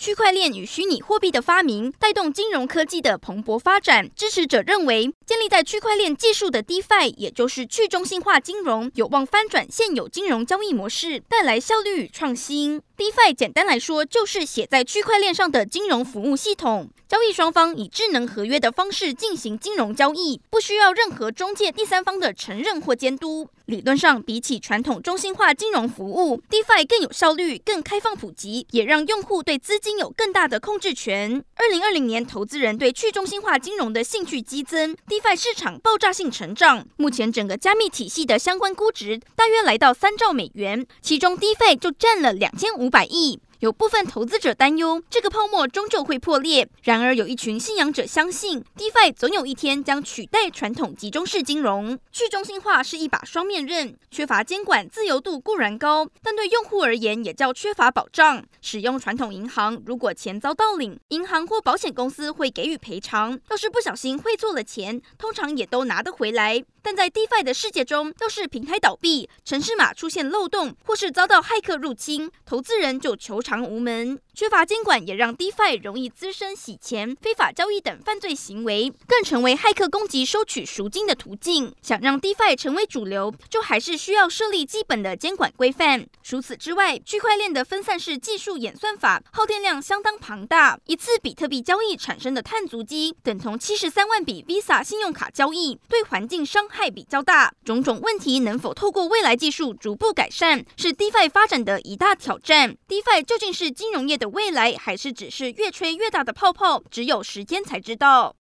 区块链与虚拟货币的发明带动金融科技的蓬勃发展。支持者认为，建立在区块链技术的 DeFi，也就是去中心化金融，有望翻转现有金融交易模式，带来效率与创新。DeFi 简单来说，就是写在区块链上的金融服务系统。交易双方以智能合约的方式进行金融交易，不需要任何中介第三方的承认或监督。理论上，比起传统中心化金融服务，DeFi 更有效率、更开放普及，也让用户对资金有更大的控制权。二零二零年，投资人对去中心化金融的兴趣激增，DeFi 市场爆炸性成长。目前，整个加密体系的相关估值大约来到三兆美元，其中 DeFi 就占了两千五百亿。有部分投资者担忧这个泡沫终究会破裂，然而有一群信仰者相信，DeFi 总有一天将取代传统集中式金融。去中心化是一把双面刃，缺乏监管，自由度固然高，但对用户而言也较缺乏保障。使用传统银行，如果钱遭盗领，银行或保险公司会给予赔偿；要是不小心汇错了钱，通常也都拿得回来。但在 DeFi 的世界中，要是平台倒闭、城市码出现漏洞，或是遭到骇客入侵，投资人就求偿无门。缺乏监管，也让 DeFi 容易滋生洗钱、非法交易等犯罪行为，更成为骇客攻击、收取赎金的途径。想让 DeFi 成为主流，就还是需要设立基本的监管规范。除此之外，区块链的分散式技术演算法耗电量相当庞大，一次比特币交易产生的碳足迹等同七十三万笔 Visa 信用卡交易，对环境伤害比较大。种种问题能否透过未来技术逐步改善，是 DeFi 发展的一大挑战。DeFi 究竟是金融业的未来，还是只是越吹越大的泡泡？只有时间才知道。